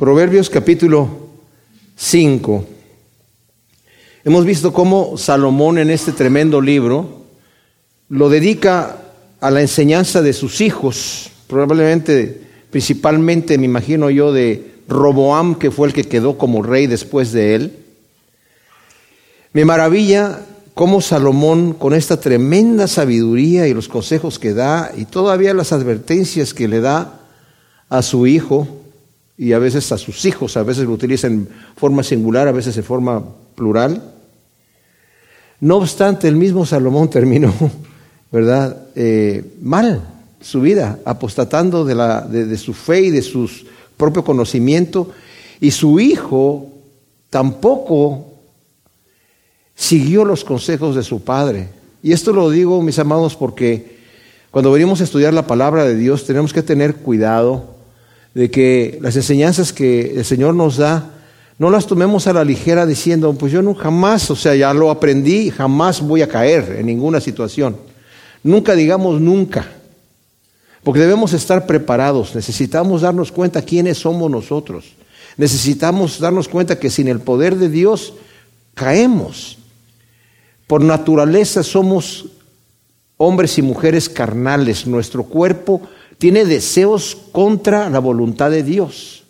Proverbios capítulo 5. Hemos visto cómo Salomón en este tremendo libro lo dedica a la enseñanza de sus hijos, probablemente, principalmente, me imagino yo, de Roboam, que fue el que quedó como rey después de él. Me maravilla cómo Salomón, con esta tremenda sabiduría y los consejos que da, y todavía las advertencias que le da a su hijo, y a veces a sus hijos, a veces lo utiliza en forma singular, a veces en forma plural. No obstante, el mismo Salomón terminó, ¿verdad?, eh, mal su vida, apostatando de, la, de su fe y de su propio conocimiento, y su hijo tampoco siguió los consejos de su padre. Y esto lo digo, mis amados, porque cuando venimos a estudiar la palabra de Dios tenemos que tener cuidado de que las enseñanzas que el Señor nos da, no las tomemos a la ligera diciendo, pues yo no jamás, o sea, ya lo aprendí, jamás voy a caer en ninguna situación. Nunca digamos nunca, porque debemos estar preparados, necesitamos darnos cuenta quiénes somos nosotros, necesitamos darnos cuenta que sin el poder de Dios caemos. Por naturaleza somos hombres y mujeres carnales, nuestro cuerpo tiene deseos contra la voluntad de Dios.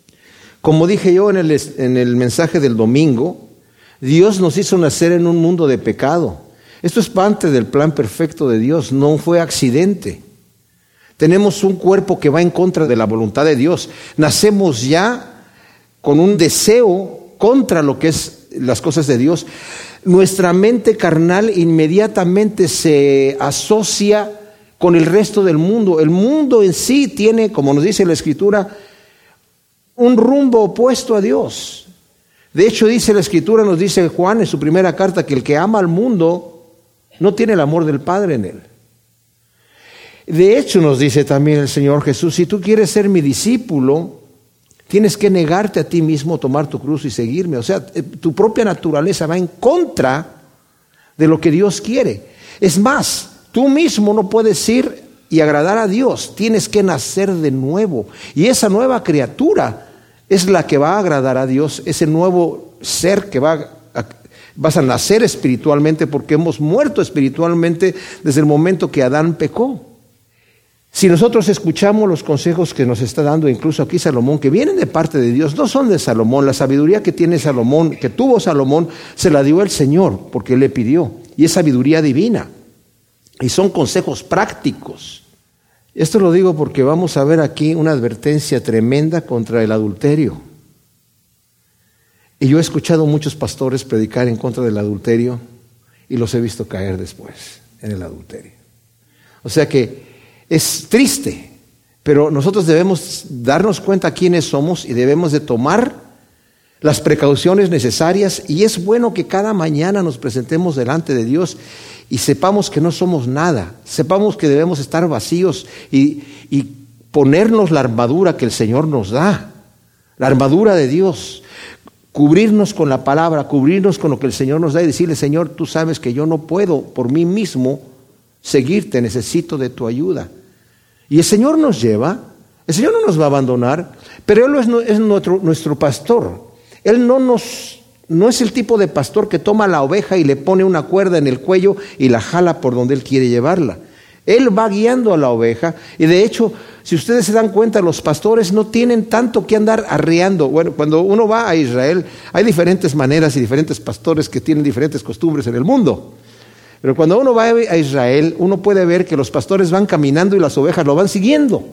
Como dije yo en el, en el mensaje del domingo, Dios nos hizo nacer en un mundo de pecado. Esto es parte del plan perfecto de Dios, no fue accidente. Tenemos un cuerpo que va en contra de la voluntad de Dios. Nacemos ya con un deseo contra lo que es las cosas de Dios. Nuestra mente carnal inmediatamente se asocia con el resto del mundo. El mundo en sí tiene, como nos dice la Escritura, un rumbo opuesto a Dios. De hecho, dice la Escritura, nos dice Juan en su primera carta, que el que ama al mundo no tiene el amor del Padre en él. De hecho, nos dice también el Señor Jesús, si tú quieres ser mi discípulo, tienes que negarte a ti mismo, tomar tu cruz y seguirme. O sea, eh, tu propia naturaleza va en contra de lo que Dios quiere. Es más, Tú mismo no puedes ir y agradar a Dios, tienes que nacer de nuevo. Y esa nueva criatura es la que va a agradar a Dios, ese nuevo ser que va a, vas a nacer espiritualmente porque hemos muerto espiritualmente desde el momento que Adán pecó. Si nosotros escuchamos los consejos que nos está dando incluso aquí Salomón, que vienen de parte de Dios, no son de Salomón, la sabiduría que tiene Salomón, que tuvo Salomón, se la dio el Señor porque él le pidió, y es sabiduría divina. Y son consejos prácticos. Esto lo digo porque vamos a ver aquí una advertencia tremenda contra el adulterio. Y yo he escuchado muchos pastores predicar en contra del adulterio y los he visto caer después en el adulterio. O sea que es triste, pero nosotros debemos darnos cuenta quiénes somos y debemos de tomar las precauciones necesarias y es bueno que cada mañana nos presentemos delante de Dios y sepamos que no somos nada, sepamos que debemos estar vacíos y, ponernos la armadura que el Señor nos da, la armadura de Dios, cubrirnos con la palabra, cubrirnos con lo que el Señor nos da y decirle, Señor, tú sabes que yo no puedo por mí mismo seguirte, necesito de tu ayuda. Y el Señor nos lleva, el Señor no nos va a abandonar, pero Él es, es nuestro, nuestro pastor. Él no nos no es el tipo de pastor que toma la oveja y le pone una cuerda en el cuello y la jala por donde él quiere llevarla. Él va guiando a la oveja y de hecho, si ustedes se dan cuenta, los pastores no tienen tanto que andar arreando. Bueno, cuando uno va a Israel, hay diferentes maneras y diferentes pastores que tienen diferentes costumbres en el mundo. Pero cuando uno va a Israel, uno puede ver que los pastores van caminando y las ovejas lo van siguiendo.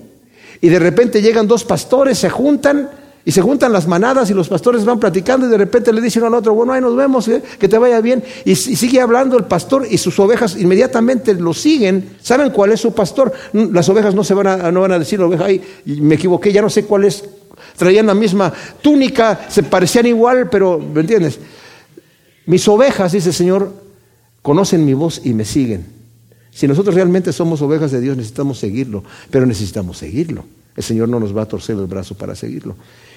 Y de repente llegan dos pastores, se juntan y se juntan las manadas y los pastores van platicando y de repente le dicen al otro, bueno, ahí nos vemos, ¿eh? que te vaya bien. Y, sigue hablando el pastor y sus ovejas inmediatamente lo siguen. ¿Saben cuál es su pastor? Las ovejas no se van a, no van a decir, oveja, ay, me equivoqué, ya no sé cuál es. Traían la misma túnica, se parecían igual, pero, ¿me entiendes? Mis ovejas, dice el Señor, conocen mi voz y me siguen. Si nosotros realmente somos ovejas de Dios, necesitamos seguirlo, pero necesitamos seguirlo. El Señor no nos va a torcer el brazo para seguirlo.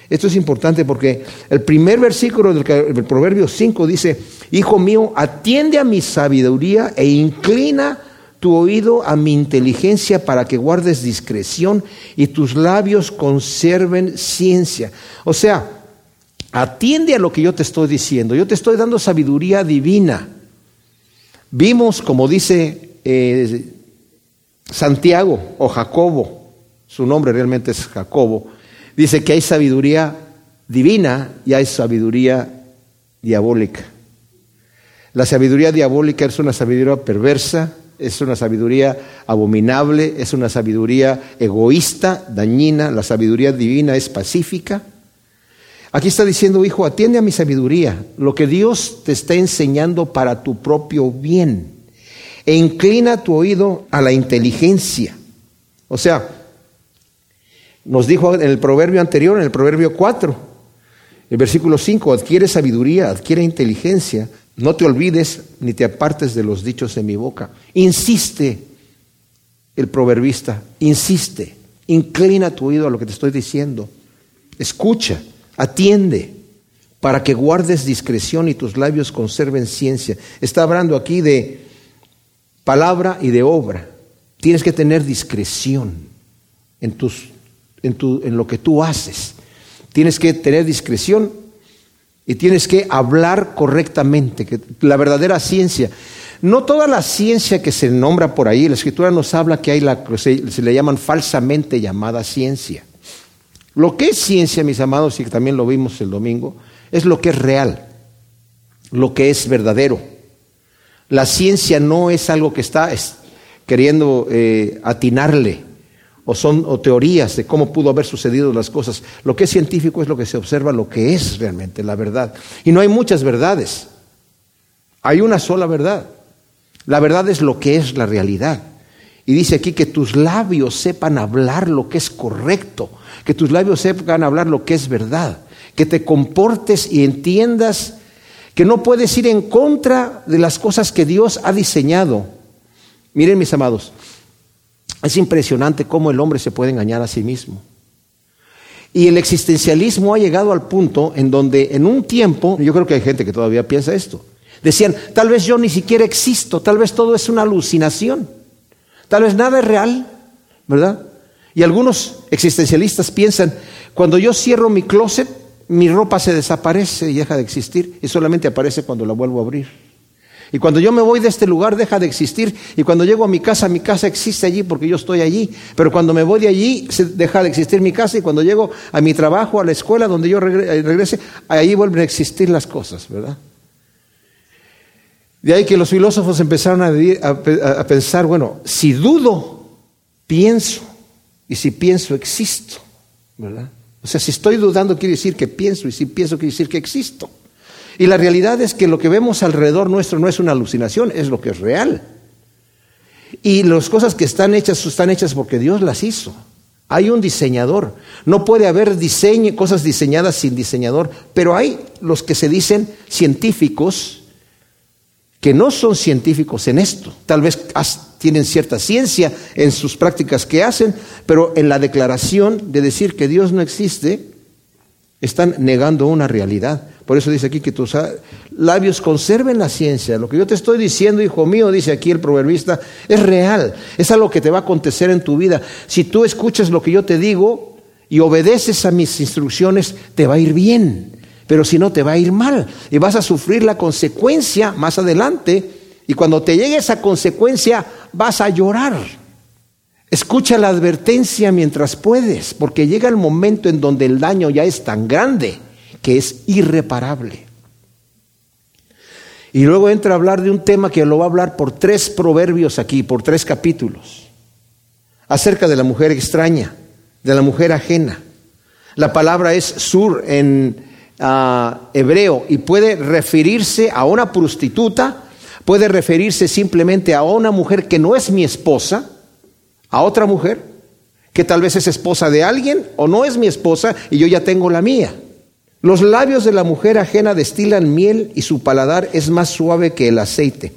Esto es importante porque el primer versículo del, Proverbio 5 dice, Hijo mío, atiende a mi sabiduría e inclina tu oído a mi inteligencia para que guardes discreción y tus labios conserven ciencia. O sea, atiende a lo que yo te estoy diciendo. Yo te estoy dando sabiduría divina. Vimos, como dice eh, Santiago o Jacobo, su nombre realmente es Jacobo, dice que hay sabiduría divina y hay sabiduría diabólica. La sabiduría diabólica es una sabiduría perversa, es una sabiduría abominable, es una sabiduría egoísta, dañina, la sabiduría divina es pacífica. Aquí está diciendo, hijo, atiende a mi sabiduría, lo que Dios te está enseñando para tu propio bien, e inclina tu oído a la inteligencia. O sea, nos dijo en el proverbio anterior, en el proverbio 4, el versículo 5, adquiere sabiduría, adquiere inteligencia, no te olvides ni te apartes de los dichos de mi boca. Insiste el proverbista, insiste, inclina tu oído a lo que te estoy diciendo. Escucha, atiende, para que guardes discreción y tus labios conserven ciencia. Está hablando aquí de palabra y de obra. Tienes que tener discreción en, tus, en, lo que tú haces. Tienes que tener discreción y tienes que hablar correctamente, que la verdadera ciencia. No toda la ciencia que se nombra por ahí, la escritura nos habla que hay la se, le llaman falsamente llamada ciencia. Lo que es ciencia, mis amados, y también lo vimos el domingo, es lo que es real, lo que es verdadero. La ciencia no es algo que está queriendo eh, atinarle o son o teorías de cómo pudo haber sucedido las cosas. Lo que es científico es lo que se observa, lo que es realmente la verdad. Y no hay muchas verdades. Hay una sola verdad. La verdad es lo que es la realidad. Y dice aquí que tus labios sepan hablar lo que es correcto, que tus labios sepan hablar lo que es verdad, que te comportes y entiendas que no puedes ir en contra de las cosas que Dios ha diseñado. Miren mis amados, es impresionante cómo el hombre se puede engañar a sí mismo. Y el existencialismo ha llegado al punto en donde en un tiempo, yo creo que hay gente que todavía piensa esto, decían, tal vez yo ni siquiera existo, tal vez todo es una alucinación, tal vez nada es real, ¿verdad? Y algunos existencialistas piensan, cuando yo cierro mi closet, mi ropa se desaparece y deja de existir y solamente aparece cuando la vuelvo a abrir. Y cuando yo me voy de este lugar deja de existir. Y cuando llego a mi casa, mi casa existe allí porque yo estoy allí. Pero cuando me voy de allí, deja de existir mi casa. Y cuando llego a mi trabajo, a la escuela donde yo eh, regrese, ahí vuelven a existir las cosas, ¿verdad? De ahí que los filósofos empezaron a pensar, bueno, si dudo, pienso. Y si pienso, existo, ¿verdad? O sea, si estoy dudando quiere decir que pienso. Y si pienso quiere decir que existo. Y la realidad es que lo que vemos alrededor nuestro no es una alucinación, es lo que es real. Y las cosas que están hechas están hechas porque Dios las hizo. Hay un diseñador. No puede haber diseño, cosas diseñadas sin diseñador, pero hay los que se dicen científicos que no son científicos en esto. Tal vez tienen cierta ciencia en sus prácticas que hacen, pero en la declaración de decir que Dios no existe, están negando una realidad. Por eso dice aquí que tus labios conserven la ciencia. Lo que yo te estoy diciendo, hijo mío, dice aquí el proverbista, es real. Es algo que te va a acontecer en tu vida. Si tú escuchas lo que yo te digo y obedeces a mis instrucciones, te va a ir bien. Pero si no, te va a ir mal. Y vas a sufrir la consecuencia más adelante. Y cuando te llegue esa consecuencia, vas a llorar. Escucha la advertencia mientras puedes, porque llega el momento en donde el daño ya es tan grande que es irreparable. Y luego entra a hablar de un tema que lo va a hablar por tres proverbios aquí, por tres capítulos, acerca de la mujer extraña, de la mujer ajena. La palabra es sur en ah, hebreo y puede referirse a una prostituta, puede referirse simplemente a una mujer que no es mi esposa, a otra mujer, que tal vez es esposa de alguien o no es mi esposa y yo ya tengo la mía. Los labios de la mujer ajena destilan miel y su paladar es más suave que el aceite.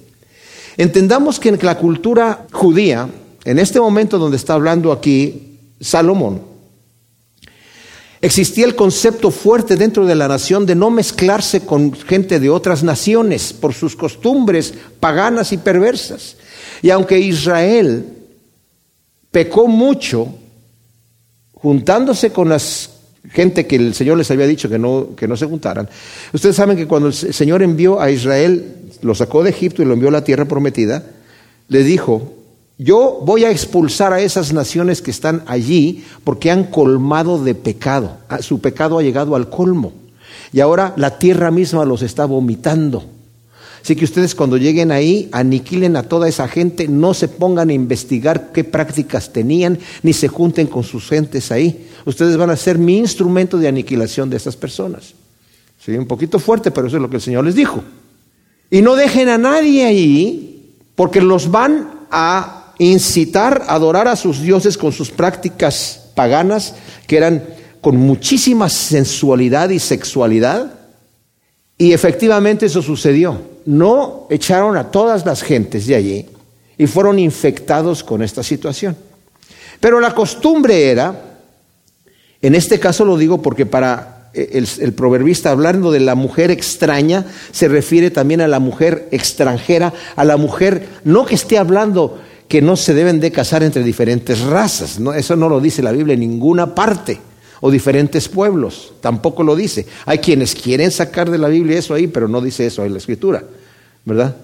Entendamos que en la cultura judía, en este momento donde está hablando aquí Salomón, existía el concepto fuerte dentro de la nación de no mezclarse con gente de otras naciones por sus costumbres paganas y perversas. Y aunque Israel pecó mucho, juntándose con las gente que el Señor les había dicho que no, que no se juntaran. Ustedes saben que cuando el Señor envió a Israel, lo sacó de Egipto y lo envió a la tierra prometida, le dijo, yo voy a expulsar a esas naciones que están allí porque han colmado de pecado. Ah, su pecado ha llegado al colmo. Y ahora la tierra misma los está vomitando. Así que ustedes cuando lleguen ahí, aniquilen a toda esa gente, no se pongan a investigar qué prácticas tenían, ni se junten con sus gentes ahí. Ustedes van a ser mi instrumento de aniquilación de esas personas. Sí, un poquito fuerte, pero eso es lo que el Señor les dijo. Y no dejen a nadie ahí, porque los van a incitar a adorar a sus dioses con sus prácticas paganas, que eran con muchísima sensualidad y sexualidad. Y efectivamente eso sucedió no echaron a todas las gentes de allí y fueron infectados con esta situación. Pero la costumbre era, en este caso lo digo porque para el, el, proverbista hablando de la mujer extraña, se refiere también a la mujer extranjera, a la mujer, no que esté hablando que no se deben de casar entre diferentes razas, no, eso no lo dice la Biblia en ninguna parte o diferentes pueblos. Tampoco lo dice. Hay quienes quieren sacar de la Biblia eso ahí, pero no dice eso en la Escritura, ¿verdad?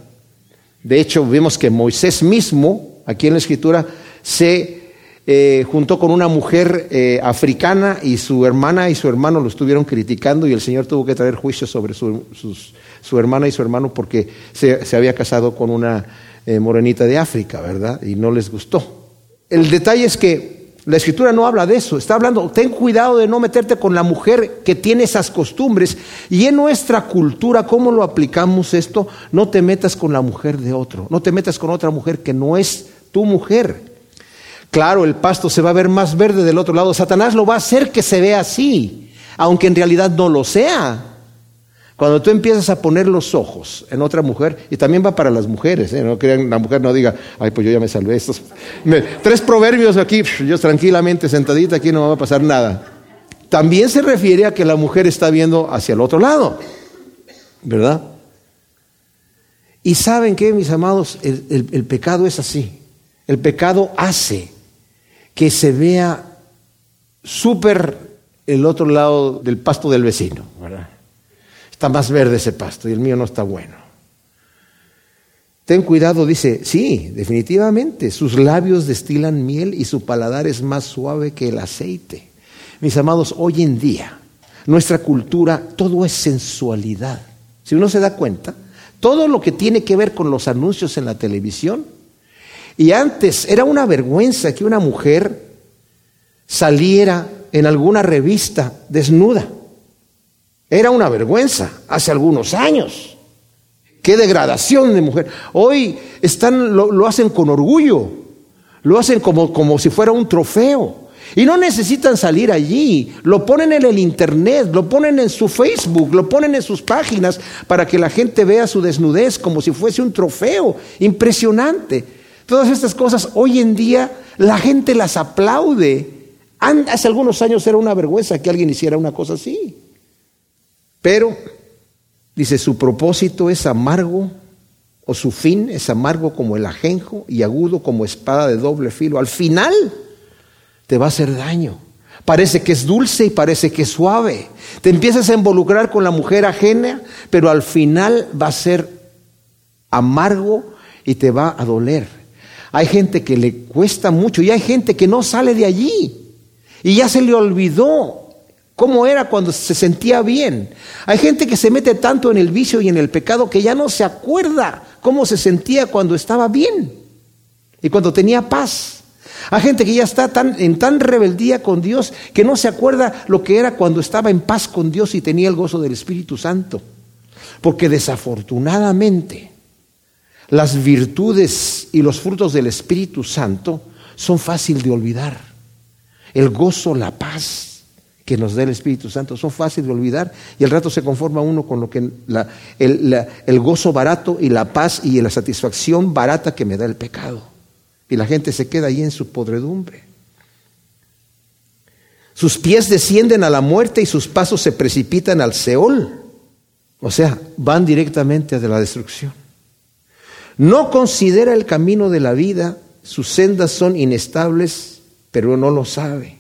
De hecho, vemos que Moisés mismo, aquí en la Escritura, se eh, juntó con una mujer eh, africana y su hermana y su hermano lo estuvieron criticando y el Señor tuvo que traer juicio sobre su, su hermana y su hermano porque se, se había casado con una eh, morenita de África, ¿verdad? Y no les gustó. El detalle es que la escritura no habla de eso, está hablando, ten cuidado de no meterte con la mujer que tiene esas costumbres. Y en nuestra cultura, ¿cómo lo aplicamos esto? No te metas con la mujer de otro, no te metas con otra mujer que no es tu mujer. Claro, el pasto se va a ver más verde del otro lado. Satanás lo va a hacer que se vea así, aunque en realidad no lo sea. Cuando tú empiezas a poner los ojos en otra mujer, y también va para las mujeres, ¿eh? no crean, la mujer no diga, ay, pues yo ya me salvé estos. tres proverbios aquí, yo tranquilamente sentadita aquí no me va a pasar nada. También se refiere a que la mujer está viendo hacia el otro lado, ¿verdad? Y saben que, mis amados, el, el pecado es así. El pecado hace que se vea súper el otro lado del pasto del vecino, ¿verdad? Está más verde ese pasto y el mío no está bueno. Ten cuidado, dice, sí, definitivamente, sus labios destilan miel y su paladar es más suave que el aceite. Mis amados, hoy en día, nuestra cultura, todo es sensualidad. Si uno se da cuenta, todo lo que tiene que ver con los anuncios en la televisión, y antes era una vergüenza que una mujer saliera en alguna revista desnuda. Era una vergüenza hace algunos años. Qué degradación de mujer. Hoy están, lo, hacen con orgullo, lo hacen como, como si fuera un trofeo. Y no necesitan salir allí, lo ponen en el internet, lo ponen en su Facebook, lo ponen en sus páginas para que la gente vea su desnudez como si fuese un trofeo. Impresionante. Todas estas cosas hoy en día la gente las aplaude. Hace algunos años era una vergüenza que alguien hiciera una cosa así. Pero, dice, su propósito es amargo, o su fin es amargo como el ajenjo y agudo como espada de doble filo. Al final te va a hacer daño. Parece que es dulce y parece que es suave. Te empiezas a involucrar con la mujer ajena, pero al final va a ser amargo y te va a doler. Hay gente que le cuesta mucho y hay gente que no sale de allí y ya se le olvidó cómo era cuando se sentía bien. Hay gente que se mete tanto en el vicio y en el pecado que ya no se acuerda cómo se sentía cuando estaba bien y cuando tenía paz. Hay gente que ya está tan, en tan rebeldía con Dios que no se acuerda lo que era cuando estaba en paz con Dios y tenía el gozo del Espíritu Santo. Porque desafortunadamente las virtudes y los frutos del Espíritu Santo son fácil de olvidar. El gozo, la paz, que nos da el Espíritu Santo son fáciles de olvidar y el rato se conforma uno con lo que el, el gozo barato y la paz y la satisfacción barata que me da el pecado. Y la gente se queda ahí en su podredumbre. Sus pies descienden a la muerte y sus pasos se precipitan al Seol. O sea, van directamente a la destrucción. No considera el camino de la vida, sus sendas son inestables, pero no lo sabe.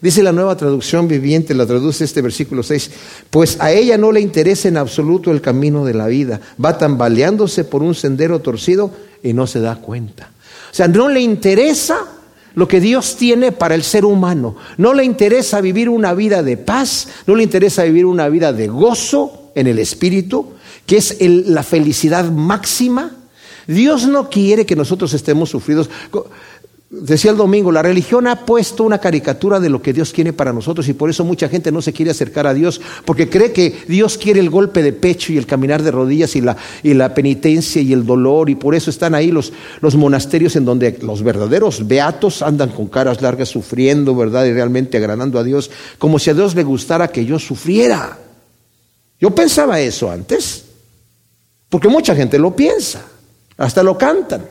Dice la nueva traducción viviente, la traduce este versículo 6, pues a ella no le interesa en absoluto el camino de la vida, va tambaleándose por un sendero torcido y no se da cuenta. O sea, no le interesa lo que Dios tiene para el ser humano, no le interesa vivir una vida de paz, no le interesa vivir una vida de gozo en el espíritu, que es la felicidad máxima. Dios no quiere que nosotros estemos sufridos. Decía el domingo, la religión ha puesto una caricatura de lo que Dios quiere para nosotros y por eso mucha gente no se quiere acercar a Dios, porque cree que Dios quiere el golpe de pecho y el caminar de rodillas y la, y la penitencia y el dolor y por eso están ahí los, los monasterios en donde los verdaderos beatos andan con caras largas sufriendo, ¿verdad? Y realmente agradando a Dios, como si a Dios le gustara que yo sufriera. Yo pensaba eso antes, porque mucha gente lo piensa, hasta lo cantan.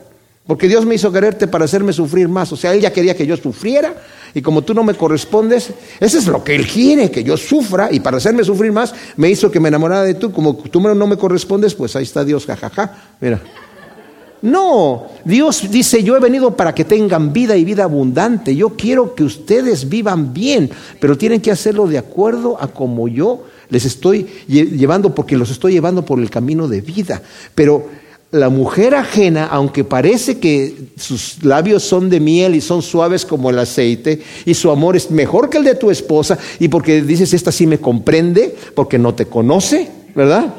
Porque Dios me hizo quererte para hacerme sufrir más. O sea, Él ya quería que yo sufriera y como tú no me correspondes, eso es lo que Él quiere, que yo sufra y para hacerme sufrir más me hizo que me enamorara de tú. Como tú no me correspondes, pues ahí está Dios, jajaja. Mira. No, Dios dice, yo he venido para que tengan vida y vida abundante. Yo quiero que ustedes vivan bien, pero tienen que hacerlo de acuerdo a como yo les estoy llevando, porque los estoy llevando por el camino de vida. Pero la mujer ajena, aunque parece que sus labios son de miel y son suaves como el aceite, y su amor es mejor que el de tu esposa, y porque dices, esta sí me comprende, porque no te conoce, ¿verdad?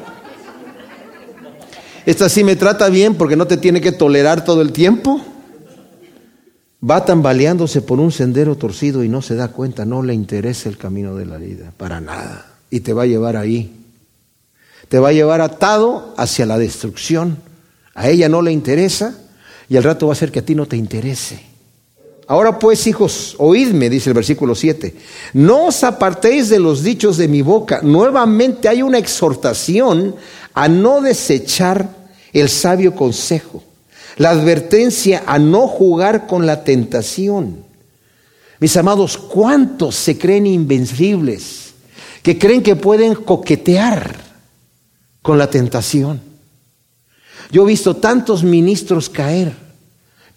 Esta sí me trata bien porque no te tiene que tolerar todo el tiempo. Va tambaleándose por un sendero torcido y no se da cuenta, no le interesa el camino de la vida, para nada. Y te va a llevar ahí. Te va a llevar atado hacia la destrucción a ella no le interesa y al rato va a ser que a ti no te interese. Ahora pues, hijos, oídme, dice el versículo 7, no os apartéis de los dichos de mi boca. Nuevamente hay una exhortación a no desechar el sabio consejo, la advertencia a no jugar con la tentación. Mis amados, ¿cuántos se creen invencibles? Que creen que pueden coquetear con la tentación. Yo he visto tantos ministros caer.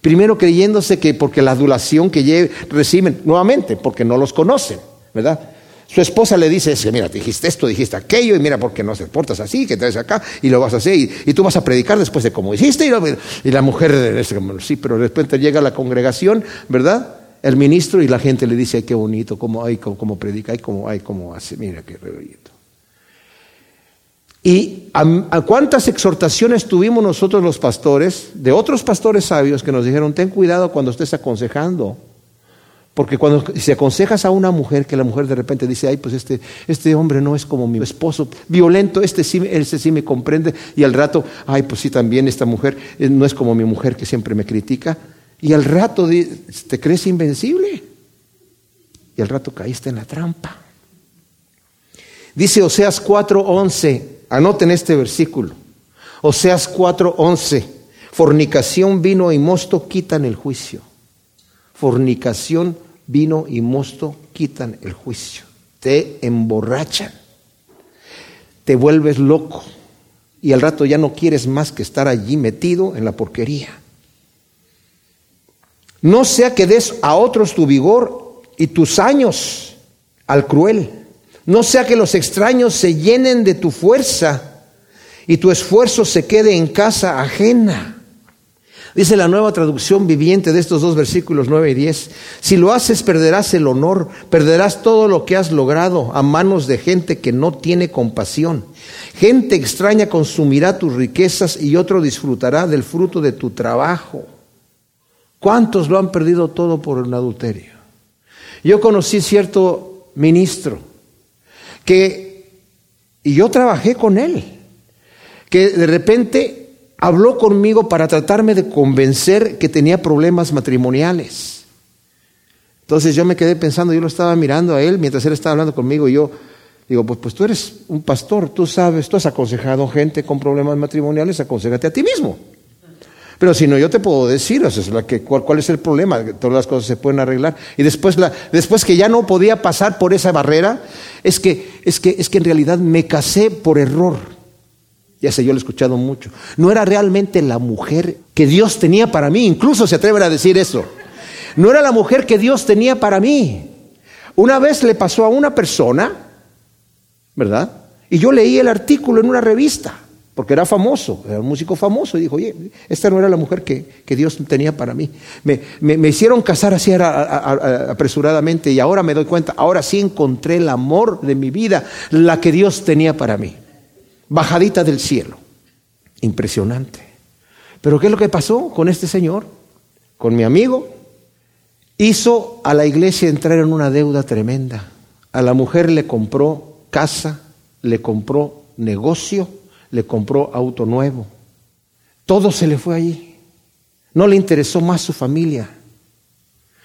Primero creyéndose que porque la adulación que reciben, nuevamente, porque no los conocen, ¿verdad? Su esposa le dice, mira, dijiste esto, dijiste aquello, y mira por qué no se portas así, que traes acá, y lo vas a hacer, y, tú vas a predicar después de cómo hiciste, y, la mujer, sí, pero de repente llega a la congregación, ¿verdad? El ministro y la gente le dice, ay, qué bonito, cómo, ay, cómo, predica, ay, cómo, ay, cómo hace, mira qué bonito. ¿Y a, cuántas exhortaciones tuvimos nosotros los pastores, de otros pastores sabios que nos dijeron, ten cuidado cuando estés aconsejando? Porque cuando si aconsejas a una mujer, que la mujer de repente dice, ay, pues este, este hombre no es como mi esposo, violento, este sí, este sí me comprende, y al rato, ay, pues sí, también esta mujer eh, no es como mi mujer que siempre me critica, y al rato te crees invencible, y al rato caíste en la trampa. Dice Oseas 4:11, Anoten este versículo. Oseas 4:11. Fornicación, vino y mosto quitan el juicio. Fornicación, vino y mosto quitan el juicio. Te emborrachan. Te vuelves loco. Y al rato ya no quieres más que estar allí metido en la porquería. No sea que des a otros tu vigor y tus años al cruel no sea que los extraños se llenen de tu fuerza y tu esfuerzo se quede en casa ajena. Dice la nueva traducción viviente de estos dos versículos 9 y 10. Si lo haces, perderás el honor, perderás todo lo que has logrado a manos de gente que no tiene compasión. Gente extraña consumirá tus riquezas y otro disfrutará del fruto de tu trabajo. ¿Cuántos lo han perdido todo por el adulterio? Yo conocí cierto ministro que, y yo trabajé con él, que de repente habló conmigo para tratarme de convencer que tenía problemas matrimoniales. Entonces yo me quedé pensando, yo lo estaba mirando a él mientras él estaba hablando conmigo y yo digo, pues, pues tú eres un pastor, tú sabes, tú has aconsejado gente con problemas matrimoniales, aconsejate a ti mismo. Pero si no, yo te puedo decir, o sea, cuál, es el problema, todas las cosas se pueden arreglar. Y después, la, después que ya no podía pasar por esa barrera, es que, es, que, es que en realidad me casé por error. Ya sé, yo lo he escuchado mucho. No era realmente la mujer que Dios tenía para mí. Incluso se atreven a decir eso. No era la mujer que Dios tenía para mí. Una vez le pasó a una persona, ¿verdad? Y yo leí el artículo en una revista, porque era famoso, era un músico famoso, y dijo, oye, esta no era la mujer que, Dios tenía para mí. Me, hicieron casar así apresuradamente y ahora me doy cuenta, ahora sí encontré el amor de mi vida, la que Dios tenía para mí. Bajadita del cielo. Impresionante. Pero ¿qué es lo que pasó con este señor? Con mi amigo, hizo a la iglesia entrar en una deuda tremenda. A la mujer le compró casa, le compró negocio, le compró auto nuevo. Todo se le fue allí. No le interesó más su familia.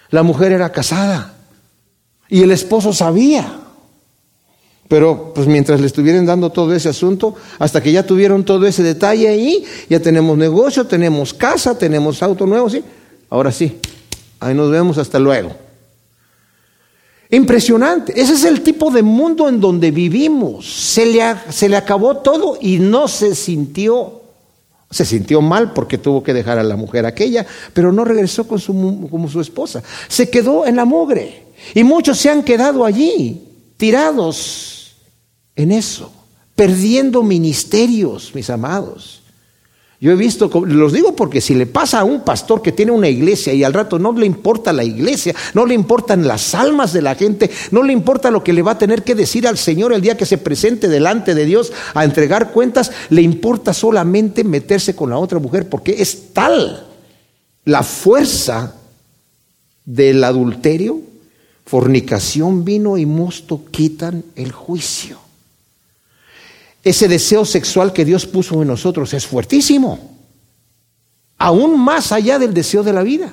La mujer era casada y el esposo sabía. Pero pues mientras le estuvieran dando todo ese asunto, hasta que ya tuvieron todo ese detalle ahí, ya tenemos negocio, tenemos casa, tenemos auto nuevo, ¿sí? Ahora sí, Ahí nos vemos, hasta luego. Impresionante. Ese es el tipo de mundo en donde vivimos. Se le, se le acabó todo y no se sintió, se sintió mal porque tuvo que dejar a la mujer aquella, pero no regresó con su, como su esposa. Se quedó en la mugre. Y muchos se han quedado allí, tirados en eso, perdiendo ministerios, mis amados. Yo he visto, los digo porque si le pasa a un pastor que tiene una iglesia y al rato no le importa la iglesia, no le importan las almas de la gente, no le importa lo que le va a tener que decir al Señor el día que se presente delante de Dios a entregar cuentas, le importa solamente meterse con la otra mujer porque es tal la fuerza del adulterio, fornicación, vino y mosto quitan el juicio. Ese deseo sexual que Dios puso en nosotros es fuertísimo, aún más allá del deseo de la vida.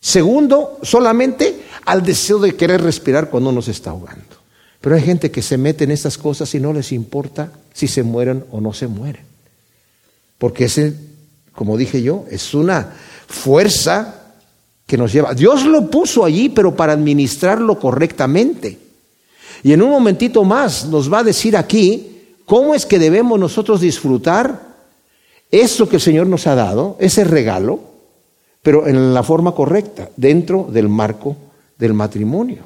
Segundo, solamente al deseo de querer respirar cuando nos está ahogando. Pero hay gente que se mete en estas cosas y no les importa si se mueren o no se mueren. Porque ese, como dije yo, es una fuerza que nos lleva. Dios lo puso allí, pero para administrarlo correctamente. Y en un momentito más nos va a decir aquí ¿Cómo es que debemos nosotros disfrutar eso que el Señor nos ha dado, ese regalo, pero en la forma correcta, dentro del marco del matrimonio?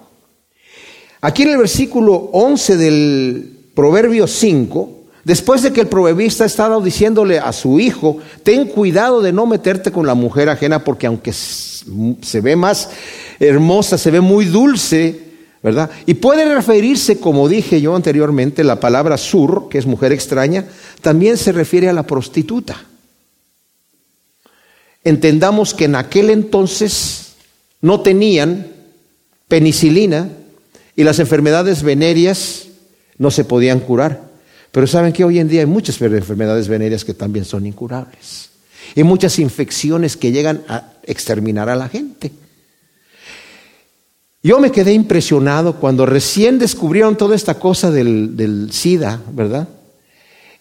Aquí en el versículo 11 del Proverbio 5, después de que el proverbista ha estado diciéndole a su hijo, ten cuidado de no meterte con la mujer ajena, porque aunque se ve más hermosa, se ve muy dulce, ¿verdad? Y puede referirse, como dije yo anteriormente, la palabra sur, que es mujer extraña, también se refiere a la prostituta. Entendamos que en aquel entonces no tenían penicilina y las enfermedades venéreas no se podían curar. Pero saben que hoy en día hay muchas enfermedades venéreas que también son incurables. Y muchas infecciones que llegan a exterminar a la gente. Yo me quedé impresionado cuando recién descubrieron toda esta cosa del, SIDA, ¿verdad?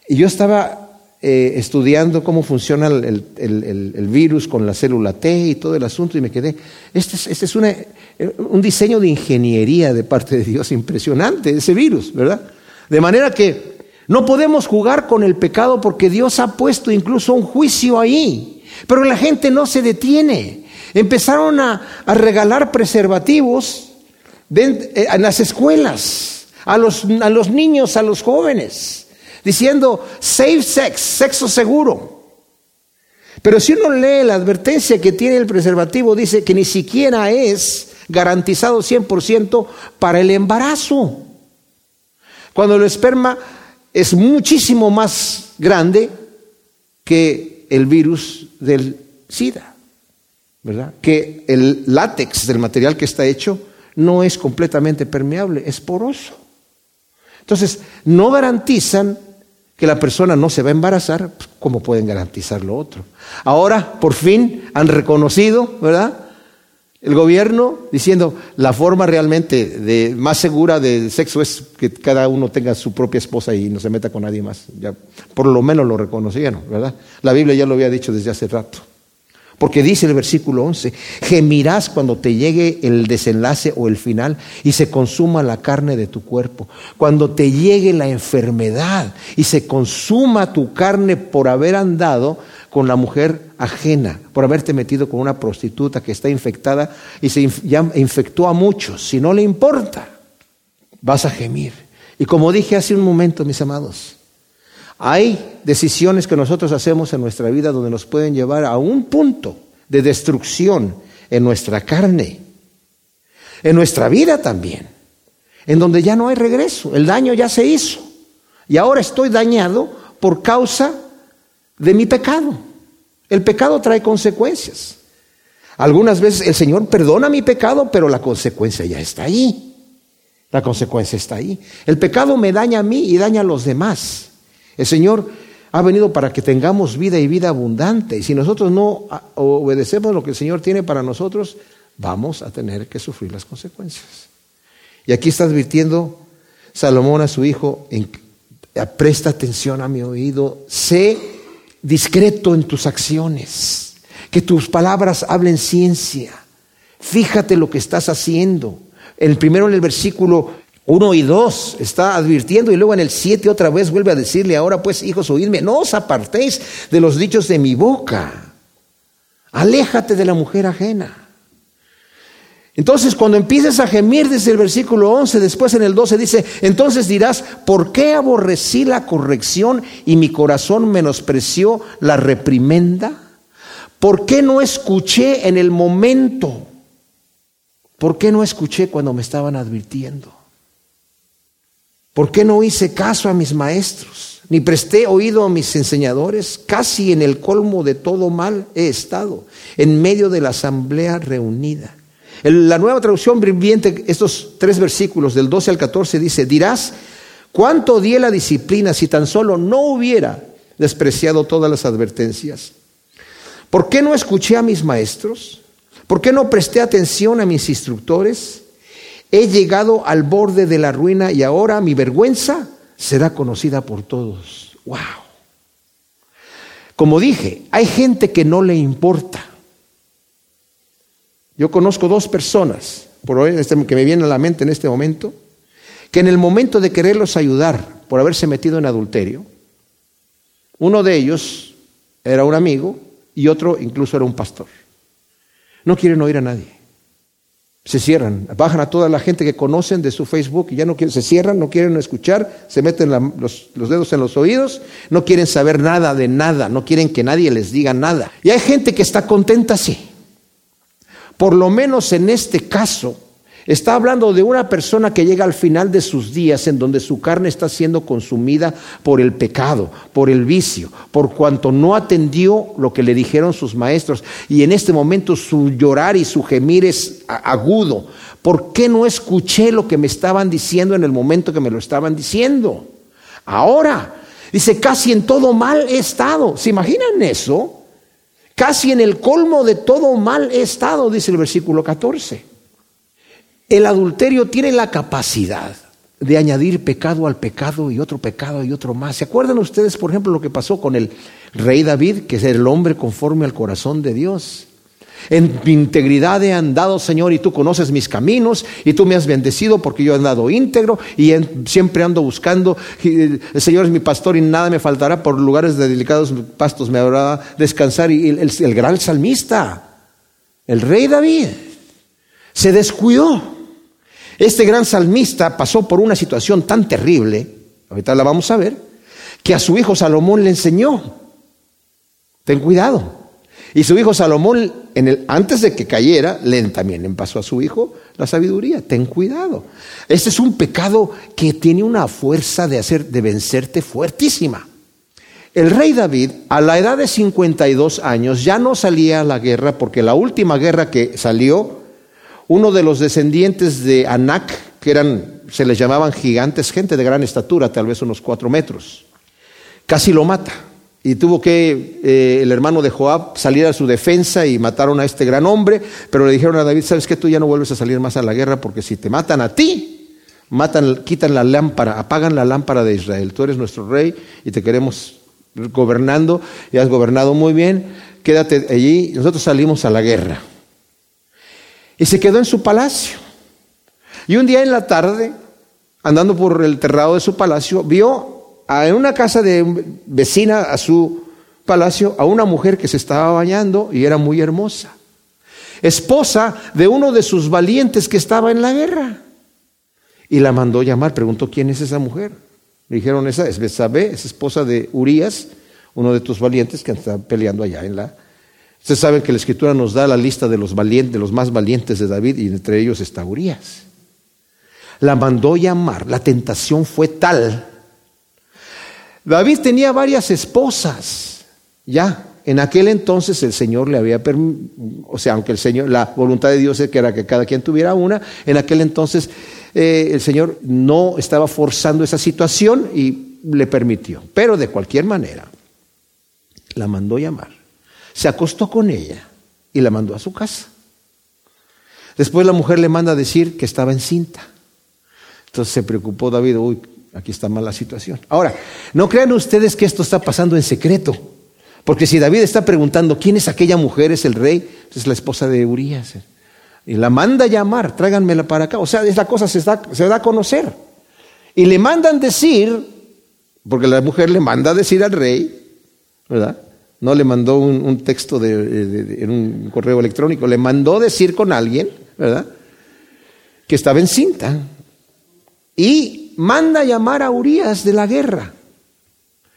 Y yo estaba eh, estudiando cómo funciona el, virus con la célula T y todo el asunto y me quedé, este es, este es eh, un diseño de ingeniería de parte de Dios impresionante, ese virus, ¿verdad? De manera que no podemos jugar con el pecado porque Dios ha puesto incluso un juicio ahí, pero la gente no se detiene. Empezaron a, regalar preservativos eh, en, las escuelas, a los, a los niños, a los jóvenes, diciendo safe sex, sexo seguro. Pero si uno lee la advertencia que tiene el preservativo, dice que ni siquiera es garantizado 100% para el embarazo. Cuando el esperma es muchísimo más grande que el virus del SIDA. ¿Verdad? Que el látex del material que está hecho no es completamente permeable, es poroso. Entonces, no garantizan que la persona no se va a embarazar, pues, como pueden garantizar lo otro? Ahora, por fin, han reconocido, ¿verdad? El gobierno diciendo la forma realmente de, más segura del sexo es que cada uno tenga su propia esposa y no se meta con nadie más. Ya, por lo menos lo reconocieron, ¿verdad? La Biblia ya lo había dicho desde hace rato. Porque dice el versículo 11, gemirás cuando te llegue el desenlace o el final y se consuma la carne de tu cuerpo. Cuando te llegue la enfermedad y se consuma tu carne por haber andado con la mujer ajena, por haberte metido con una prostituta que está infectada y se ya infectó a muchos. Si no le importa, vas a gemir. Y como dije hace un momento, mis amados, hay decisiones que nosotros hacemos en nuestra vida donde nos pueden llevar a un punto de destrucción en nuestra carne, en nuestra vida también, en donde ya no hay regreso, el daño ya se hizo y ahora estoy dañado por causa de mi pecado. El pecado trae consecuencias. Algunas veces el Señor perdona mi pecado, pero la consecuencia ya está ahí. La consecuencia está ahí. El pecado me daña a mí y daña a los demás. El Señor ha venido para que tengamos vida y vida abundante. Y si nosotros no obedecemos lo que el Señor tiene para nosotros, vamos a tener que sufrir las consecuencias. Y aquí está advirtiendo Salomón a su hijo, presta atención a mi oído, sé discreto en tus acciones, que tus palabras hablen ciencia, fíjate lo que estás haciendo. El primero en el versículo uno y dos está advirtiendo y luego en el siete otra vez vuelve a decirle, ahora pues hijos, oídme, no os apartéis de los dichos de mi boca, aléjate de la mujer ajena. Entonces cuando empieces a gemir desde el versículo 11, después en el 12 dice, entonces dirás, ¿por qué aborrecí la corrección y mi corazón menospreció la reprimenda? ¿Por qué no escuché en el momento? ¿Por qué no escuché cuando me estaban advirtiendo? ¿Por qué no hice caso a mis maestros? Ni presté oído a mis enseñadores. Casi en el colmo de todo mal he estado, en medio de la asamblea reunida. En la nueva traducción viviente, estos tres versículos del 12 al 14 dice, dirás, ¿cuánto odié la disciplina si tan solo no hubiera despreciado todas las advertencias? ¿Por qué no escuché a mis maestros? ¿Por qué no presté atención a mis instructores? He llegado al borde de la ruina y ahora mi vergüenza será conocida por todos. ¡Wow! Como dije, hay gente que no le importa. Yo conozco dos personas, por hoy este, que me vienen a la mente en este momento, que en el momento de quererlos ayudar por haberse metido en adulterio, uno de ellos era un amigo y otro incluso era un pastor. No quieren oír a nadie se cierran, bajan a toda la gente que conocen de su Facebook y ya no quieren, se cierran, no quieren escuchar, se meten los, los, dedos en los oídos, no quieren saber nada de nada, no quieren que nadie les diga nada. Y hay gente que está contenta así. Por lo menos en este caso, Está hablando de una persona que llega al final de sus días en donde su carne está siendo consumida por el pecado, por el vicio, por cuanto no atendió lo que le dijeron sus maestros. Y en este momento su llorar y su gemir es agudo. ¿Por qué no escuché lo que me estaban diciendo en el momento que me lo estaban diciendo? Ahora, dice, casi en todo mal he estado. ¿Se imaginan eso? Casi en el colmo de todo mal he estado, dice el versículo 14. El adulterio tiene la capacidad de añadir pecado al pecado y otro pecado y otro más. ¿Se acuerdan ustedes, por ejemplo, lo que pasó con el rey David, que es el hombre conforme al corazón de Dios? En mi integridad he andado, Señor, y tú conoces mis caminos, y tú me has bendecido porque yo he andado íntegro y siempre ando buscando. el Señor es mi pastor y nada me faltará, por lugares de delicados pastos me habrá descansar. Y el gran salmista, el rey David, se descuidó este gran salmista pasó por una situación tan terrible, ahorita la vamos a ver, que a su hijo Salomón le enseñó, ten cuidado. Y su hijo Salomón, en el, antes de que cayera, le, también le pasó a su hijo la sabiduría, ten cuidado. Este es un pecado que tiene una fuerza de, hacer, de vencerte fuertísima. El rey David, a la edad de 52 años, ya no salía a la guerra porque la última guerra que salió uno de los descendientes de Anak, que eran, se les llamaban gigantes, gente de gran estatura, tal vez unos cuatro metros, casi lo mata. Y tuvo que eh, el hermano de Joab salir a su defensa y mataron a este gran hombre, pero le dijeron a David, sabes que tú ya no vuelves a salir más a la guerra porque si te matan a ti, matan, quitan la lámpara, apagan la lámpara de Israel. Tú eres nuestro rey y te queremos gobernando y has gobernado muy bien quédate allí. Nosotros salimos a la guerra. Y se quedó en su palacio. Y un día en la tarde, andando por el terrado de su palacio, vio en una casa de vecina a su palacio a una mujer que se estaba bañando y era muy hermosa. Esposa de uno de sus valientes que estaba en la guerra. Y la mandó llamar, preguntó quién es esa mujer. Le dijeron, esa es Besabé, es esposa de Urias, uno de tus valientes que está peleando allá en la... Ustedes saben que la escritura nos da la lista de los valientes, de los más valientes de David, y entre ellos está Urias. La mandó llamar, la tentación fue tal. David tenía varias esposas, ya, en aquel entonces el Señor le había, o sea, aunque el Señor, la voluntad de Dios era que cada quien tuviera una, en aquel entonces eh, el Señor no estaba forzando esa situación y le permitió. Pero de cualquier manera, la mandó llamar. Se acostó con ella y la mandó a su casa. Después la mujer le manda a decir que estaba encinta. Entonces se preocupó David, uy, aquí está mala situación. Ahora, no crean ustedes que esto está pasando en secreto. Porque si David está preguntando quién es aquella mujer, es el rey, es la esposa de Urias. Y la manda a llamar, tráiganmela para acá. O sea, esa cosa se da, se da a conocer. Y le mandan decir, porque la mujer le manda a decir al rey, ¿verdad? No le mandó un, texto de, en un correo electrónico, le mandó decir con alguien, ¿verdad? Que estaba encinta. Y manda llamar a Urias de la guerra.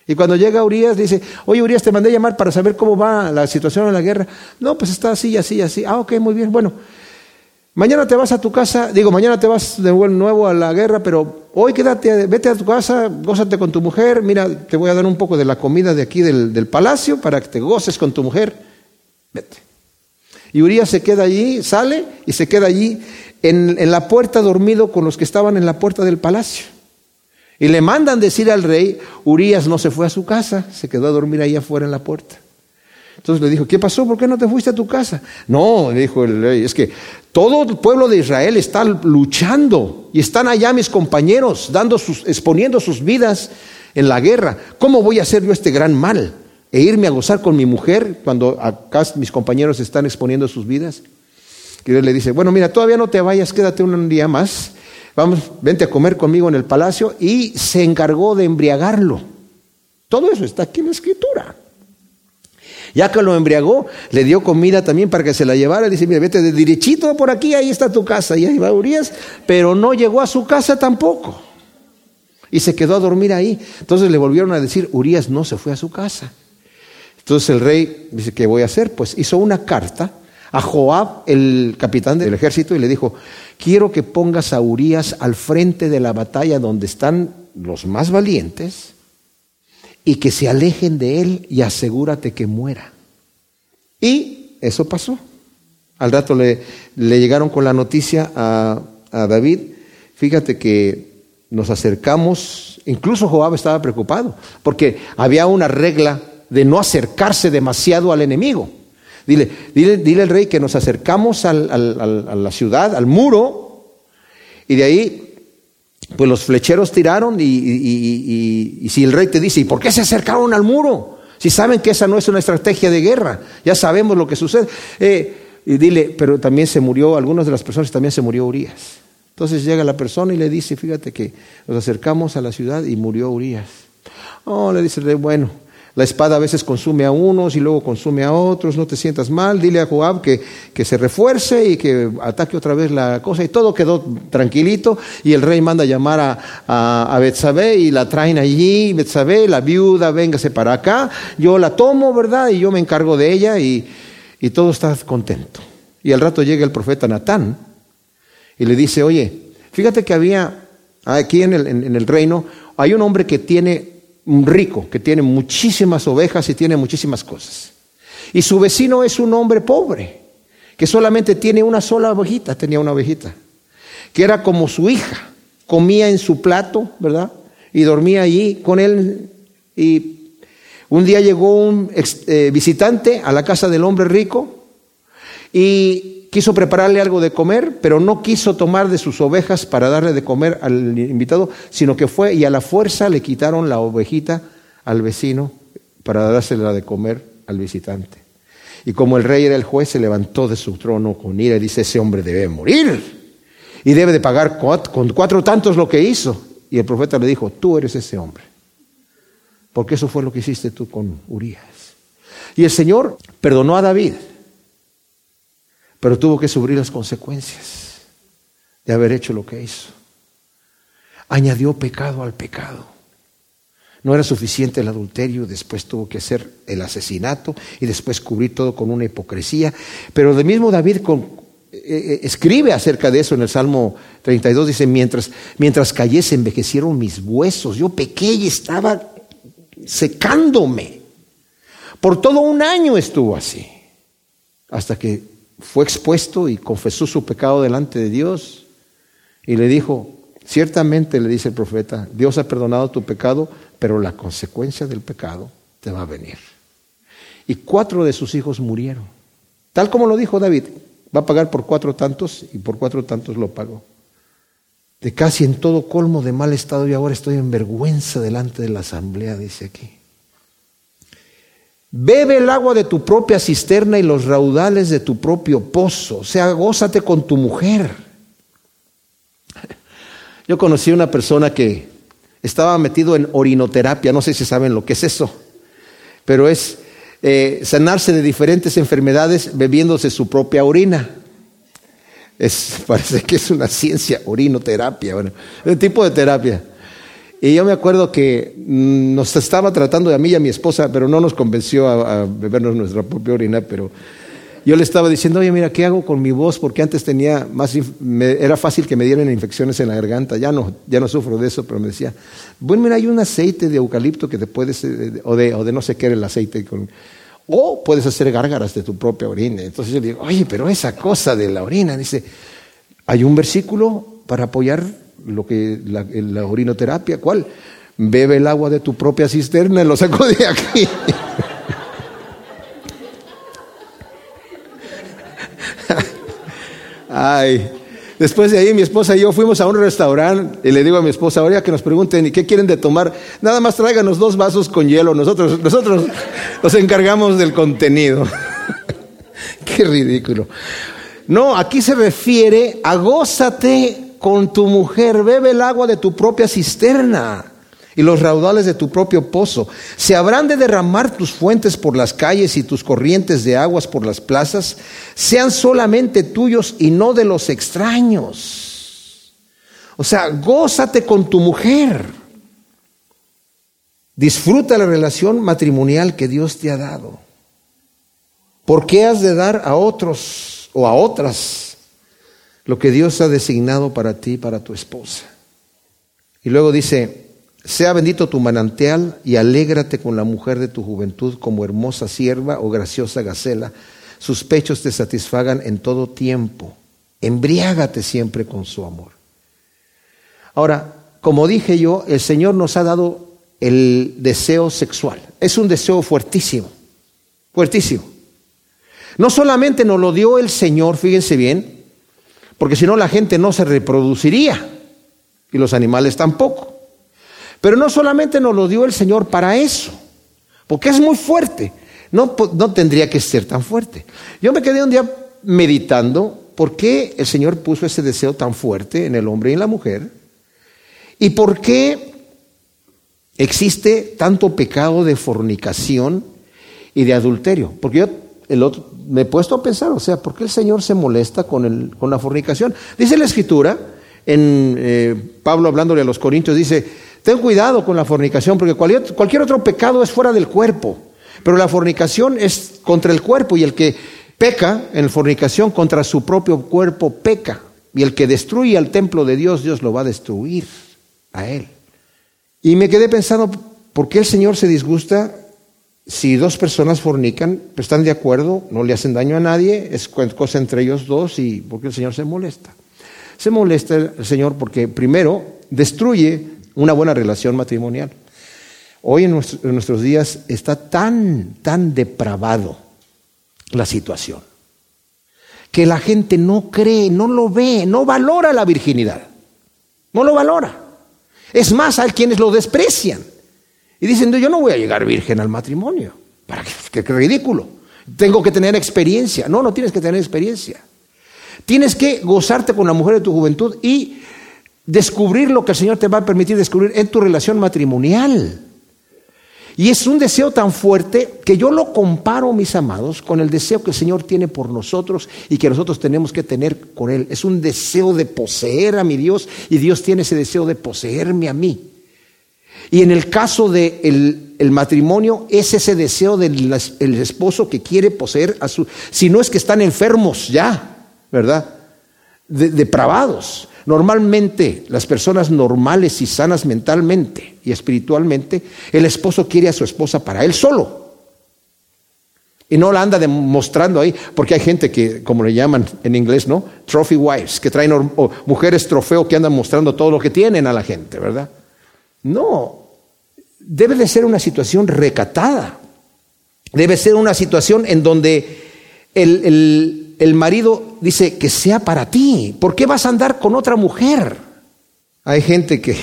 Y cuando llega Urias dice, oye Urias, te mandé llamar para saber cómo va la situación en la guerra. No, pues está así, así, así. Ah, ok, muy bien. Bueno, Mañana te vas a tu casa, digo, mañana te vas de nuevo a la guerra, pero hoy quédate, vete a tu casa, gózate con tu mujer, mira, te voy a dar un poco de la comida de aquí del, palacio para que te goces con tu mujer, vete. Y Urias se queda allí, sale y se queda allí en, en la puerta dormido con los que estaban en la puerta del palacio. Y le mandan decir al rey, Urias no se fue a su casa, se quedó a dormir ahí afuera en la puerta. Entonces le dijo, ¿qué pasó? ¿Por qué no te fuiste a tu casa? No, dijo el rey, es que todo el pueblo de Israel está luchando y están allá mis compañeros dando sus, exponiendo sus vidas en la guerra. ¿Cómo voy a hacer yo este gran mal? E irme a gozar con mi mujer cuando acá mis compañeros están exponiendo sus vidas. Y él le dice, bueno, mira, todavía no te vayas, quédate un día más. Vamos, vente a comer conmigo en el palacio. Y se encargó de embriagarlo. Todo eso está aquí en la escritura. Ya que lo embriagó, le dio comida también para que se la llevara. Dice, mira, vete de derechito por aquí, ahí está tu casa. Y ahí va Urias, pero no llegó a su casa tampoco. Y se quedó a dormir ahí. Entonces le volvieron a decir, Urias no se fue a su casa. Entonces el rey dice, ¿qué voy a hacer? Pues hizo una carta a Joab, el capitán del ejército, y le dijo, quiero que pongas a Urias al frente de la batalla donde están los más valientes y que se alejen de él y asegúrate que muera. Y eso pasó. Al rato le, le llegaron con la noticia a, David, fíjate que nos acercamos, incluso Joab estaba preocupado, porque había una regla de no acercarse demasiado al enemigo. Dile, dile, dile al rey que nos acercamos a la ciudad, al muro, y de ahí pues los flecheros tiraron y, si el rey te dice, ¿y por qué se acercaron al muro? Si saben que esa no es una estrategia de guerra, ya sabemos lo que sucede. Eh, y dile, pero también se murió, algunas de las personas también se murió Urias. Entonces llega la persona y le dice, fíjate que nos acercamos a la ciudad y murió Urias. Oh, le dice, bueno, la espada a veces consume a unos y luego consume a otros, no te sientas mal, dile a Joab que, que se refuerce y que ataque otra vez la cosa. Y todo quedó tranquilito y el rey manda llamar a, a, Betsabé y la traen allí, Betsabé, la viuda, véngase para acá, yo la tomo, ¿verdad? Y yo me encargo de ella y, y todo está contento. Y al rato llega el profeta Natán y le dice, oye, fíjate que había aquí en el, en el reino, hay un hombre que tiene rico que tiene muchísimas ovejas y tiene muchísimas cosas. Y su vecino es un hombre pobre, que solamente tiene una sola ovejita, tenía una ovejita, que era como su hija, comía en su plato, ¿verdad? Y dormía allí con él. Y un día llegó un eh, visitante a la casa del hombre rico y quiso prepararle algo de comer, pero no quiso tomar de sus ovejas para darle de comer al invitado, sino que fue y a la fuerza le quitaron la ovejita al vecino para dársela de comer al visitante. Y como el rey era el juez, se levantó de su trono con ira y dice, ese hombre debe morir y debe de pagar con cuatro tantos lo que hizo. Y el profeta le dijo, tú eres ese hombre, porque eso fue lo que hiciste tú con Urias. Y el Señor perdonó a David, pero tuvo que sufrir las consecuencias de haber hecho lo que hizo. Añadió pecado al pecado. No era suficiente el adulterio, después tuvo que hacer el asesinato y después cubrir todo con una hipocresía. Pero de mismo David eh, eh, escribe acerca de eso en el Salmo 32, dice, mientras, mientras se envejecieron mis huesos, yo pequé y estaba secándome. Por todo un año estuvo así, hasta que fue expuesto y confesó su pecado delante de Dios y le dijo, ciertamente le dice el profeta, Dios ha perdonado tu pecado, pero la consecuencia del pecado te va a venir. Y cuatro de sus hijos murieron. Tal como lo dijo David, va a pagar por cuatro tantos y por cuatro tantos lo pagó. De casi en todo colmo de mal estado y ahora estoy en vergüenza delante de la asamblea, dice aquí. Bebe el agua de tu propia cisterna y los raudales de tu propio pozo. O sea, gózate con tu mujer. Yo conocí a una persona que estaba metido en orinoterapia, no sé si saben lo que es eso, pero es eh, sanarse de diferentes enfermedades bebiéndose su propia orina. Es, parece que es una ciencia, orinoterapia, bueno, un tipo de terapia. Y yo me acuerdo que mm, nos estaba tratando a mí y a mi esposa, pero no nos convenció a, bebernos nuestra propia orina, pero yo le estaba diciendo, oye, mira, ¿qué hago con mi voz? Porque antes tenía más, era fácil que me dieran infecciones en la garganta, ya no, ya no sufro de eso, pero me decía, bueno, mira, hay un aceite de eucalipto que te puedes, eh, o de, o de no sé qué era el aceite, o puedes hacer gárgaras de tu propia orina. Entonces yo le digo, oye, pero esa cosa de la orina, dice, hay un versículo para apoyar lo que la, la orinoterapia, ¿cuál? Bebe el agua de tu propia cisterna y lo saco de aquí. Ay, después de ahí mi esposa y yo fuimos a un restaurante y le digo a mi esposa, ahora que nos pregunten, ¿y qué quieren de tomar? Nada más tráiganos dos vasos con hielo, nosotros, nosotros nos encargamos del contenido. qué ridículo. No, aquí se refiere a gózate con tu mujer, bebe el agua de tu propia cisterna y los raudales de tu propio pozo. Se habrán de derramar tus fuentes por las calles y tus corrientes de aguas por las plazas, sean solamente tuyos y no de los extraños. O sea, gózate con tu mujer. Disfruta la relación matrimonial que Dios te ha dado. ¿Por qué has de dar a otros o a otras lo que Dios ha designado para ti, para tu esposa? Y luego dice, sea bendito tu manantial y alégrate con la mujer de tu juventud como hermosa sierva o graciosa gacela. Sus pechos te satisfagan en todo tiempo. Embriágate siempre con su amor. Ahora, como dije yo, el Señor nos ha dado el deseo sexual. Es un deseo fuertísimo, fuertísimo. No solamente nos lo dio el Señor, fíjense bien, porque si no la gente no se reproduciría y los animales tampoco. Pero no solamente nos lo dio el Señor para eso, porque es muy fuerte. No, no tendría que ser tan fuerte. Yo me quedé un día meditando por qué el Señor puso ese deseo tan fuerte en el hombre y en la mujer y por qué existe tanto pecado de fornicación y de adulterio. Porque yo el otro, me he puesto a pensar, o sea, ¿por qué el Señor se molesta con, el, con la fornicación? Dice la Escritura, en eh, Pablo hablándole a los Corintios, dice, Ten cuidado con la fornicación, porque cualquier, otro pecado es fuera del cuerpo, pero la fornicación es contra el cuerpo y el que peca en fornicación contra su propio cuerpo peca. Y el que destruye al templo de Dios, Dios lo va a destruir a él. Y me quedé pensando, ¿por qué el Señor se disgusta si dos personas fornican? Pues están de acuerdo, no le hacen daño a nadie, es cosa entre ellos dos y ¿por qué el Señor se molesta? Se molesta el Señor porque primero destruye una buena relación matrimonial. Hoy en, nuestros días está tan, tan depravado la situación que la gente no cree, no lo ve, no valora la virginidad. No lo valora. Es más, hay quienes lo desprecian. Y dicen, yo no voy a llegar virgen al matrimonio. ¿Para qué? qué ridículo. Tengo que tener experiencia. No, no tienes que tener experiencia. Tienes que gozarte con la mujer de tu juventud y descubrir lo que el Señor te va a permitir descubrir en tu relación matrimonial. Y es un deseo tan fuerte que yo lo comparo, mis amados, con el deseo que el Señor tiene por nosotros y que nosotros tenemos que tener con Él. Es un deseo de poseer a mi Dios y Dios tiene ese deseo de poseerme a mí. Y en el caso del el matrimonio es ese deseo del el esposo que quiere poseer a su... Si no es que están enfermos ya, ¿verdad? depravados. Normalmente las personas normales y sanas mentalmente y espiritualmente, el esposo quiere a su esposa para él solo. Y no la anda demostrando ahí, porque hay gente que, como le llaman en inglés, ¿no? Trophy wives, que traen mujeres trofeo que andan mostrando todo lo que tienen a la gente, ¿verdad? No, debe de ser una situación recatada. Debe ser una situación en donde el el marido dice que sea para ti. ¿Por qué vas a andar con otra mujer? Hay gente que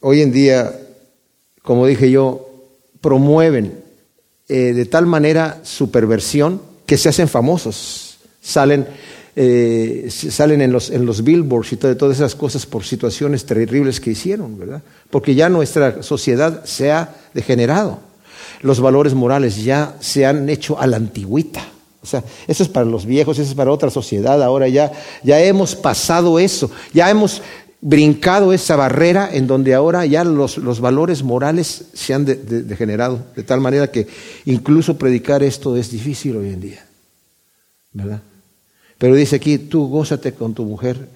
hoy en día, como dije yo, promueven eh, de tal manera su perversión que se hacen famosos. Salen, eh, salen en, los, en los billboards y todas esas cosas por situaciones terribles que hicieron, ¿verdad? Porque ya nuestra sociedad se ha degenerado. Los valores morales ya se han hecho a la antigüita. O sea, eso es para los viejos, eso es para otra sociedad. Ahora ya, ya hemos pasado eso, ya hemos brincado esa barrera en donde ahora ya los, los valores morales se han degenerado, de tal manera que incluso predicar esto es difícil hoy en día. ¿Verdad? Pero dice aquí, tú gózate con tu mujer,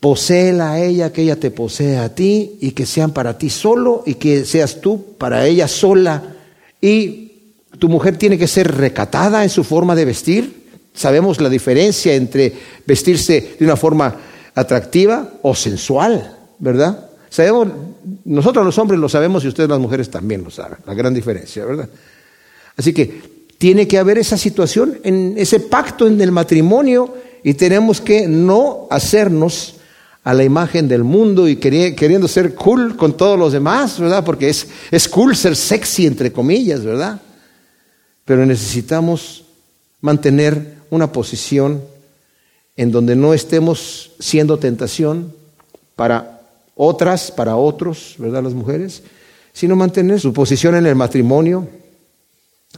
poséela a ella, que ella te posea a ti y que sean para ti solo y que seas tú para ella sola y tu mujer tiene que ser recatada en su forma de vestir. Sabemos la diferencia entre vestirse de una forma atractiva o sensual, ¿verdad? Sabemos, nosotros los hombres lo sabemos y ustedes las mujeres también lo saben, la gran diferencia, ¿verdad? Así que tiene que haber esa situación, en ese pacto en el matrimonio y tenemos que no hacernos a la imagen del mundo y queriendo ser cool con todos los demás, ¿verdad? Porque es, es cool ser sexy, entre comillas, ¿verdad? pero necesitamos mantener una posición en donde no estemos siendo tentación para otras, para otros, ¿verdad? Las mujeres, sino mantener su posición en el matrimonio.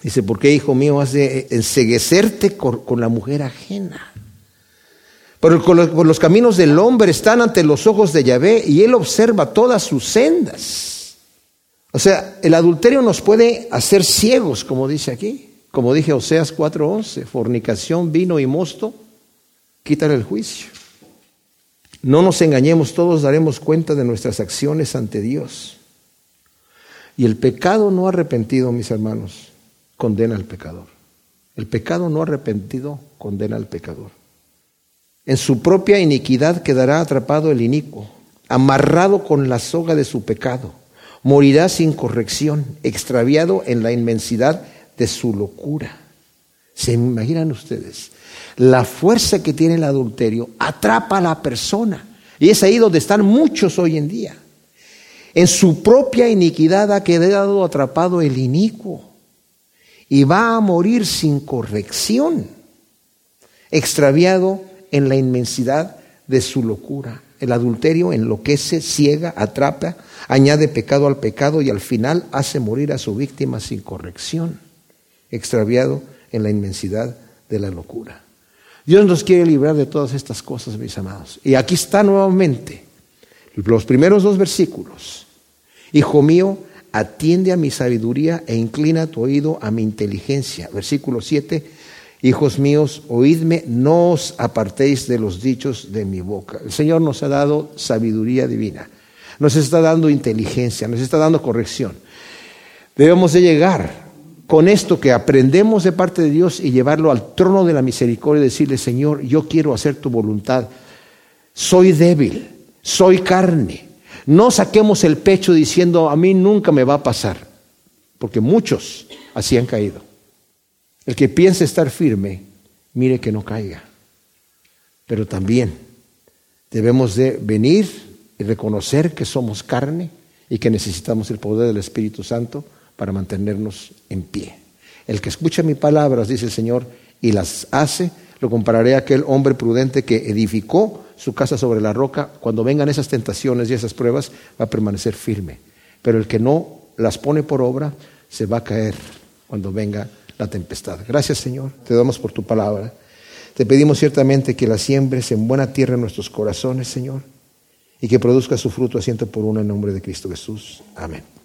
Dice, ¿por qué, hijo mío, has de enseguecerte con, la mujer ajena? Por, los caminos del hombre están ante los ojos de Yahvé y él observa todas sus sendas. O sea, el adulterio nos puede hacer ciegos, como dice aquí. Como dije Oseas 4:11, fornicación, vino y mosto, quitan el juicio. No nos engañemos, todos daremos cuenta de nuestras acciones ante Dios. Y el pecado no arrepentido, mis hermanos, condena al pecador. El pecado no arrepentido condena al pecador. En su propia iniquidad quedará atrapado el inicuo, amarrado con la soga de su pecado morirá sin corrección, extraviado en la inmensidad de su locura. ¿Se imaginan ustedes? La fuerza que tiene el adulterio atrapa a la persona. Y es ahí donde están muchos hoy en día. En su propia iniquidad ha quedado atrapado el inicuo y va a morir sin corrección, extraviado en la inmensidad de su locura. El adulterio enloquece, ciega, atrapa, añade pecado al pecado y al final hace morir a su víctima sin corrección, extraviado en la inmensidad de la locura. Dios nos quiere librar de todas estas cosas, mis amados. Y aquí está nuevamente los primeros dos versículos. Hijo mío, atiende a mi sabiduría e inclina tu oído a mi inteligencia. Versículo 7 Hijos míos, oídme, no os apartéis de los dichos de mi boca. El Señor nos ha dado sabiduría divina, nos está dando inteligencia, nos está dando corrección. Debemos de llegar con esto que aprendemos de parte de Dios y llevarlo al trono de la misericordia y decirle, Señor, yo quiero hacer tu voluntad. Soy débil, soy carne. No saquemos el pecho diciendo, a mí nunca me va a pasar, porque muchos así han caído. El que piense estar firme, mire que no caiga. Pero también debemos de venir y reconocer que somos carne y que necesitamos el poder del Espíritu Santo para mantenernos en pie. El que escucha mis palabras, dice el Señor, y las hace, lo compararé a aquel hombre prudente que edificó su casa sobre la roca. Cuando vengan esas tentaciones y esas pruebas, va a permanecer firme. Pero el que no las pone por obra, se va a caer cuando venga la tempestad. Gracias, Señor. Te damos por tu palabra. Te pedimos ciertamente que la siembres en buena tierra en nuestros corazones, Señor, y que produzca su fruto asiento por uno en nombre de Cristo Jesús. Amén.